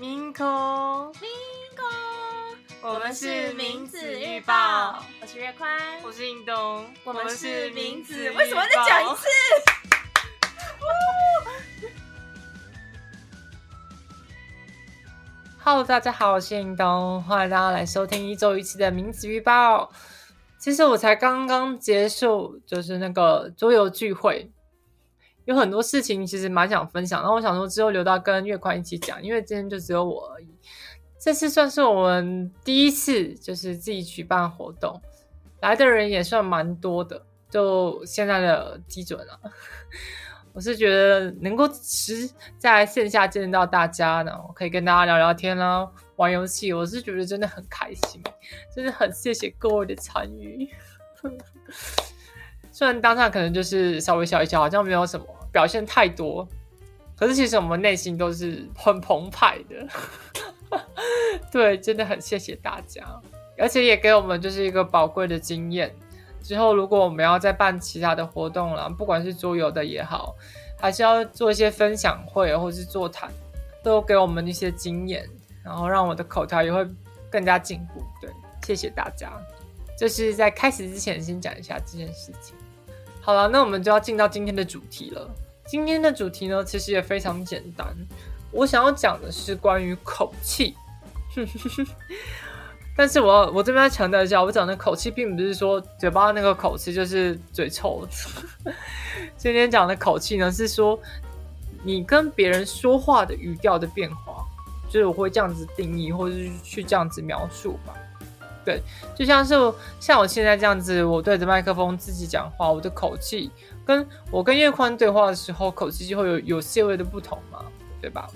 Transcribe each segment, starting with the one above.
明空，明空，我们是名字预报，我是月宽，我是印东，我们是名字，为什么再讲一次？Hello，大家好，我是印东，欢迎大家来收听一周一期的名字预报。其实我才刚刚结束，就是那个桌游聚会，有很多事情其实蛮想分享，然后我想说之后留到跟月宽一起讲，因为今天就只有我而已。这次算是我们第一次就是自己举办活动，来的人也算蛮多的，就现在的基准啊。我是觉得能够实在线下见到大家，然后可以跟大家聊聊天啦，玩游戏，我是觉得真的很开心，真的很谢谢各位的参与。虽然当下可能就是稍微笑一笑，好像没有什么表现太多，可是其实我们内心都是很澎湃的。对，真的很谢谢大家，而且也给我们就是一个宝贵的经验。之后，如果我们要再办其他的活动了，不管是桌游的也好，还是要做一些分享会或是座谈，都给我们一些经验，然后让我的口条也会更加进步。对，谢谢大家。就是在开始之前，先讲一下这件事情。好了，那我们就要进到今天的主题了。今天的主题呢，其实也非常简单。我想要讲的是关于口气。但是我我这边要强调一下，我讲的口气并不是说嘴巴那个口气，就是嘴臭。今天讲的口气呢，是说你跟别人说话的语调的变化，就是我会这样子定义，或者是去这样子描述吧。就像是像我现在这样子，我对着麦克风自己讲话，我的口气跟我跟叶宽对话的时候，口气就会有有些微的不同嘛，对吧？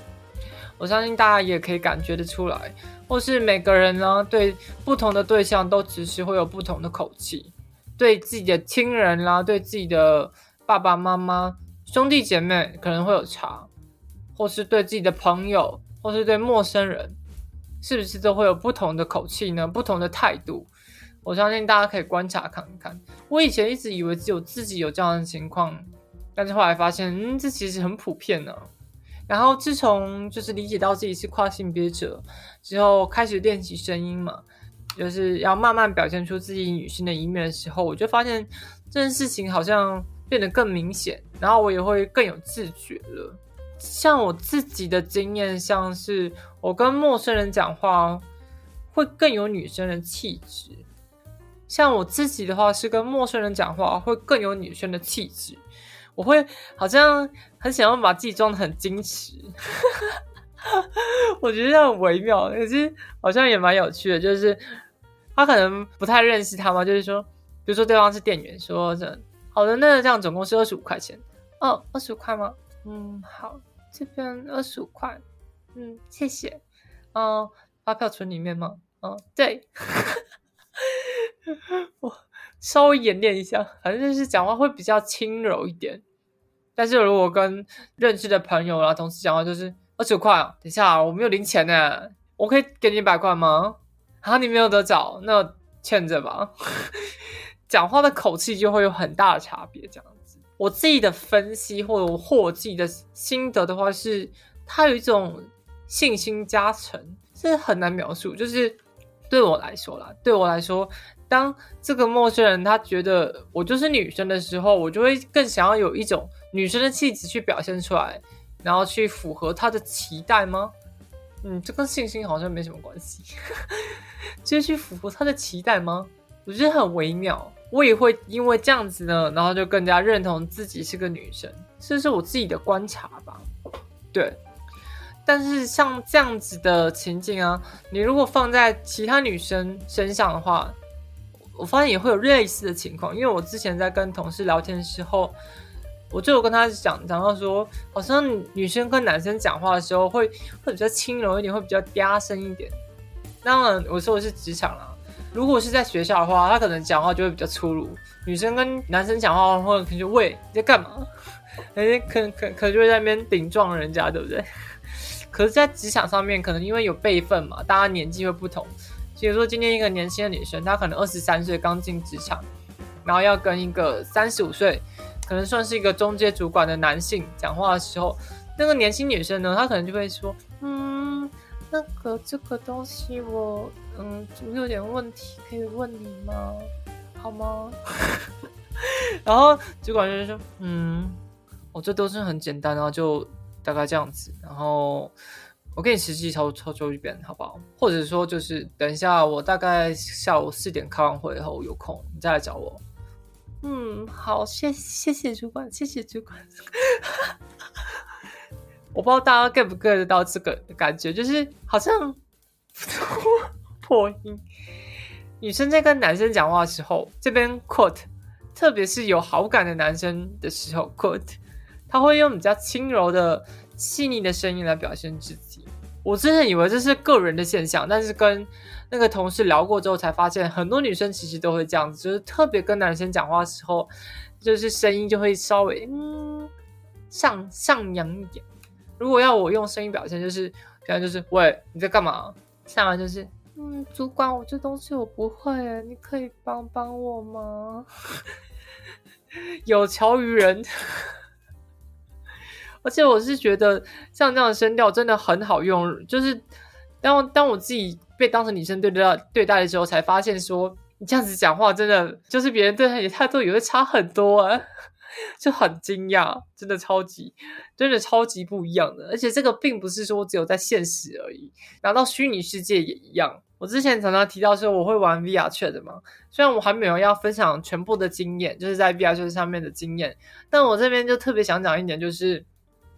我相信大家也可以感觉得出来，或是每个人呢，对不同的对象都只是会有不同的口气，对自己的亲人啦，对自己的爸爸妈妈、兄弟姐妹可能会有差，或是对自己的朋友，或是对陌生人，是不是都会有不同的口气呢？不同的态度，我相信大家可以观察看看。我以前一直以为只有自己有这样的情况，但是后来发现，嗯，这其实很普遍呢、然后自从就是理解到自己是跨性别者之后，开始练习声音嘛，就是要慢慢表现出自己女性的一面的时候，我就发现这件事情好像变得更明显，然后我也会更有自觉了。像我自己的经验，像是我跟陌生人讲话会更有女生的气质，像我自己的话是跟陌生人讲话会更有女生的气质。我会好像很想要把自己装的很矜持，我觉得这样很微妙，可是好像也蛮有趣的。就是他可能不太认识他嘛，就是说，比如说对方是店员，说这好的，那这样总共是二十五块钱。哦，二十五块吗？嗯，好，这边二十五块。嗯，谢谢。嗯，发票存里面吗？嗯，对。我稍微演练一下，反正就是讲话会比较轻柔一点。但是如果跟认识的朋友啦、同事讲话，就是二十五块啊，等一下我没有零钱呢，我可以给你一百块吗？啊，你没有得找，那欠着吧。讲话的口气就会有很大的差别，这样。我自己的分析或者或我自己的心得的话是，它有一种信心加成，这很难描述。就是对我来说啦，对我来说。当这个陌生人他觉得我就是女生的时候，我就会更想要有一种女生的气质去表现出来，然后去符合他的期待吗？嗯，这跟信心好像没什么关系，就是去符合他的期待吗？我觉得很微妙。我也会因为这样子呢，然后就更加认同自己是个女生，这是我自己的观察吧。对，但是像这样子的情景啊，你如果放在其他女生身上的话，我发现也会有类似的情况，因为我之前在跟同事聊天的时候，我就有跟他讲讲到说，好像女生跟男生讲话的时候会会比较轻柔一点，会比较嗲声一点。当然，我说的是职场啦，如果是在学校的话，他可能讲话就会比较粗鲁。女生跟男生讲话，或者可能就喂你在干嘛？哎，可可可就会在那边顶撞人家，对不对？可是，在职场上面，可能因为有辈分嘛，大家年纪会不同。比如说，今天一个年轻的女生，她可能二十三岁刚进职场，然后要跟一个三十五岁，可能算是一个中阶主管的男性讲话的时候，那个年轻女生呢，她可能就会说：“嗯，那个这个东西我嗯我有点问题，可以问你吗？好吗？然后主管就说嗯，我这都是很简单啊，就大概这样子。然后我给你实际操操作一遍，好不好？或者说就是等一下，我大概下午四点开完会后有空，你再来找我。嗯，好，谢谢谢主管，谢谢主管。我不知道大家 get 不 get 得到这个感觉，就是好像 破音。女生在跟男生讲话的时候，这边 quote，特别是有好感的男生的时候 quote，他会用比较轻柔的、细腻的声音来表现自己。我真的以为这是个人的现象，但是跟那个同事聊过之后，才发现很多女生其实都会这样子，就是特别跟男生讲话的时候，就是声音就会稍微嗯上上扬一点。如果要我用声音表现，就是可能就是喂你在干嘛？下来就是嗯主管，我这东西我不会，你可以帮帮我吗？有求于人。而且我是觉得像这样的声调真的很好用，就是当当我自己被当成女生对待对待的时候，才发现说你这样子讲话真的就是别人对他的态度也会差很多啊，就很惊讶，真的超级真的超级不一样的。而且这个并不是说只有在现实而已，拿到虚拟世界也一样。我之前常常提到说我会玩 VR Chat 的嘛，虽然我还没有要分享全部的经验，就是在 VR Chat 上面的经验，但我这边就特别想讲一点，就是。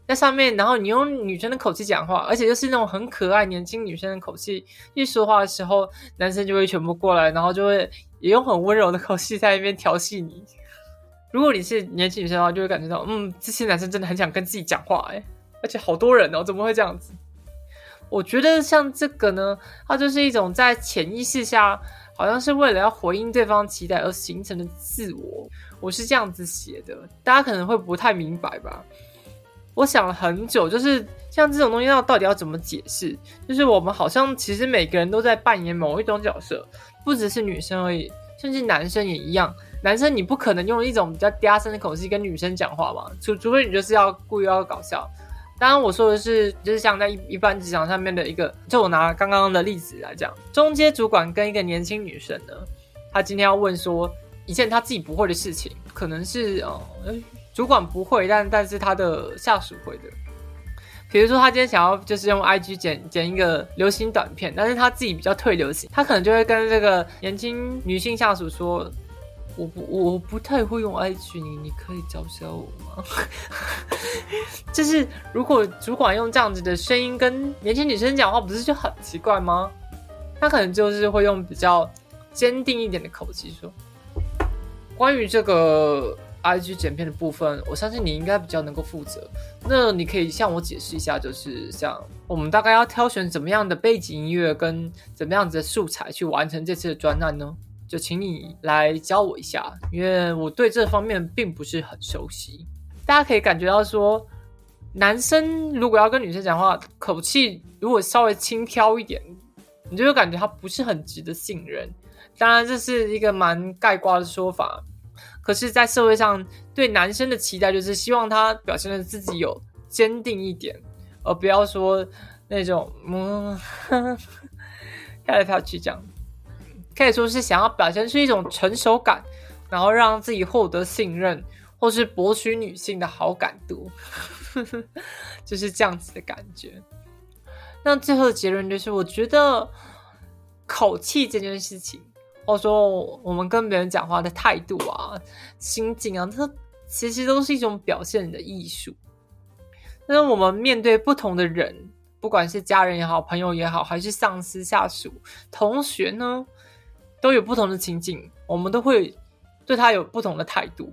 在上面，然后你用女生的口气讲话，而且就是那种很可爱、年轻女生的口气一说话的时候，男生就会全部过来，然后就会也用很温柔的口气在那边调戏你。如果你是年轻女生的话，就会感觉到，嗯，这些男生真的很想跟自己讲话，哎，而且好多人哦，怎么会这样子？我觉得像这个呢，它就是一种在潜意识下，好像是为了要回应对方期待而形成的自我。我是这样子写的，大家可能会不太明白吧。我想了很久，就是像这种东西，要到底要怎么解释？就是我们好像其实每个人都在扮演某一种角色，不只是女生而已，甚至男生也一样。男生你不可能用一种比较嗲声的口气跟女生讲话嘛，除除非你就是要故意要搞笑。当然我说的是，就是像在一一般职场上面的一个，就我拿刚刚的例子来讲，中阶主管跟一个年轻女生呢，她今天要问说一件她自己不会的事情，可能是哦。主管不会，但但是他的下属会的。比如说，他今天想要就是用 IG 剪剪一个流行短片，但是他自己比较退流行，他可能就会跟这个年轻女性下属说：“我不我不太会用 IG，你你可以教教我吗？” 就是如果主管用这样子的声音跟年轻女生讲话，不是就很奇怪吗？他可能就是会用比较坚定一点的口气说：“关于这个。” I G 剪片的部分，我相信你应该比较能够负责。那你可以向我解释一下，就是像我们大概要挑选怎么样的背景音乐跟怎么样子的素材去完成这次的专案呢？就请你来教我一下，因为我对这方面并不是很熟悉。大家可以感觉到说，男生如果要跟女生讲话，口气如果稍微轻佻一点，你就会感觉他不是很值得信任。当然，这是一个蛮盖瓜的说法。可是，在社会上，对男生的期待就是希望他表现的自己有坚定一点，而不要说那种嗯 飘来飘去这样。可以说是想要表现出一种成熟感，然后让自己获得信任，或是博取女性的好感度，就是这样子的感觉。那最后的结论就是，我觉得口气这件事情。或者说，我们跟别人讲话的态度啊、心境啊，它其实都是一种表现的艺术。那我们面对不同的人，不管是家人也好、朋友也好，还是上司、下属、同学呢，都有不同的情景，我们都会对他有不同的态度。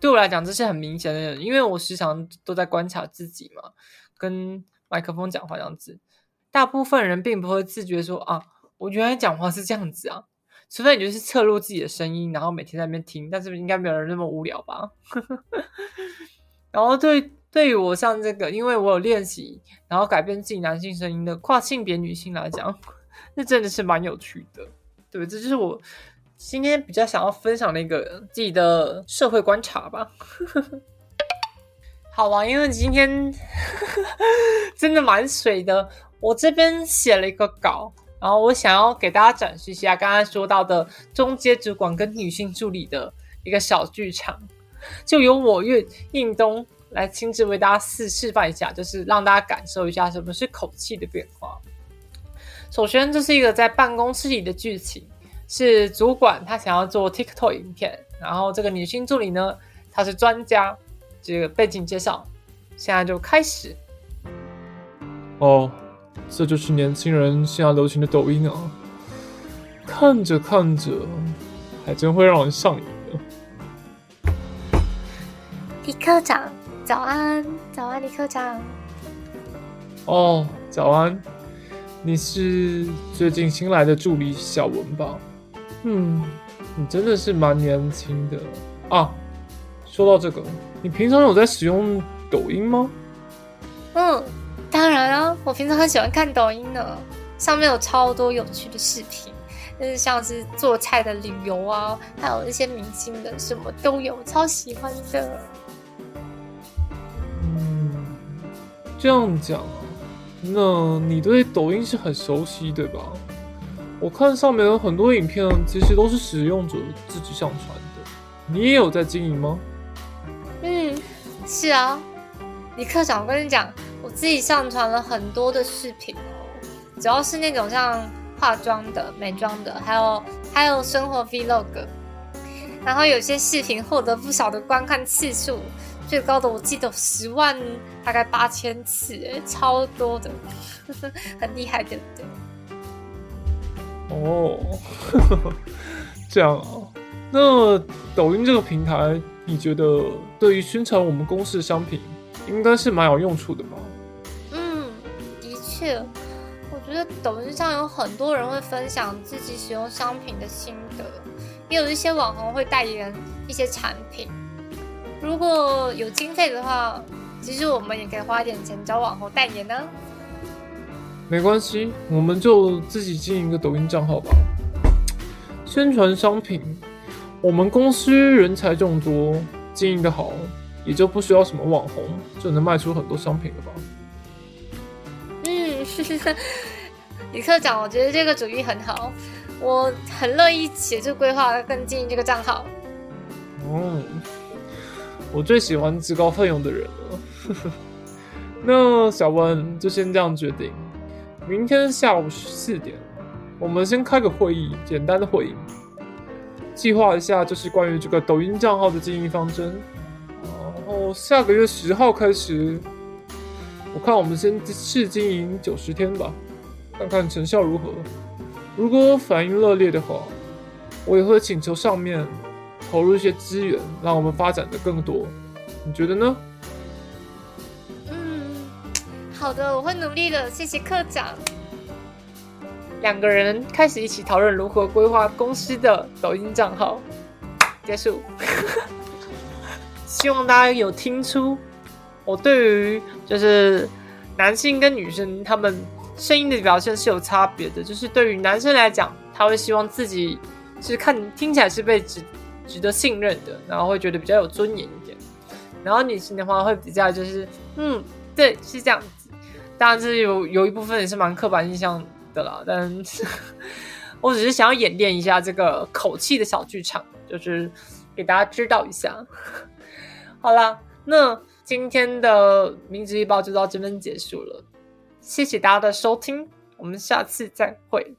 对我来讲，这是很明显的，因为我时常都在观察自己嘛，跟麦克风讲话这样子。大部分人并不会自觉说啊，我原来讲话是这样子啊。除非你就是侧录自己的声音，然后每天在那边听，但是应该没有人那么无聊吧？然后对对于我像这个，因为我有练习，然后改变自己男性声音的跨性别女性来讲，那真的是蛮有趣的。对，这就是我今天比较想要分享的一个自己的社会观察吧。好吧，因为今天 真的蛮水的，我这边写了一个稿，然后我想要给大家展示一下刚刚说到的中阶主管跟女性助理的一个小剧场，就由我月应东来亲自为大家示示范一下，就是让大家感受一下什么是口气的变化。首先，这是一个在办公室里的剧情，是主管他想要做 TikTok 影片，然后这个女性助理呢，她是专家。这个背景介绍，现在就开始。哦，这就是年轻人现在流行的抖音啊！看着看着，还真会让人上瘾的。李科长，早安！早安，李科长。哦，早安！你是最近新来的助理小文吧？嗯，你真的是蛮年轻的啊。说到这个，你平常有在使用抖音吗？嗯，当然啊，我平常很喜欢看抖音呢，上面有超多有趣的视频，就是像是做菜的、旅游啊，还有一些明星的，什么都有，超喜欢的。嗯，这样讲啊，那你对抖音是很熟悉对吧？我看上面有很多影片，其实都是使用者自己上传的，你也有在经营吗？嗯，是啊，李科长，我跟你讲，我自己上传了很多的视频哦，主要是那种像化妆的、美妆的，还有还有生活 vlog，然后有些视频获得不少的观看次数，最高的我记得十万，大概八千次，哎，超多的，很厉害，对不对？哦，这样啊，那抖音这个平台。你觉得对于宣传我们公司的商品，应该是蛮有用处的吧？嗯，的确，我觉得抖音上有很多人会分享自己使用商品的心得，也有一些网红会代言一些产品。如果有经费的话，其实我们也可以花点钱找网红代言呢。没关系，我们就自己经营一个抖音账号吧，宣传商品。我们公司人才众多，经营的好，也就不需要什么网红，就能卖出很多商品了吧？嗯，李科长，我觉得这个主意很好，我很乐意协助规划跟经营这个账号。哦，我最喜欢自告奋勇的人了。那小温就先这样决定，明天下午四点，我们先开个会议，简单的会议。计划一下，就是关于这个抖音账号的经营方针。然后下个月十号开始，我看我们先试经营九十天吧，看看成效如何。如果反应热烈的话，我也会请求上面投入一些资源，让我们发展的更多。你觉得呢？嗯，好的，我会努力的。谢谢科长。两个人开始一起讨论如何规划公司的抖音账号。结束。希望大家有听出我对于就是男性跟女生他们声音的表现是有差别的。就是对于男生来讲，他会希望自己是看听起来是被值值得信任的，然后会觉得比较有尊严一点。然后女性的话会比较就是嗯，对，是这样子。当然，这有有一部分也是蛮刻板印象。的啦，但我只是想要演练一下这个口气的小剧场，就是给大家知道一下。好啦，那今天的名字预报就到这边结束了，谢谢大家的收听，我们下次再会。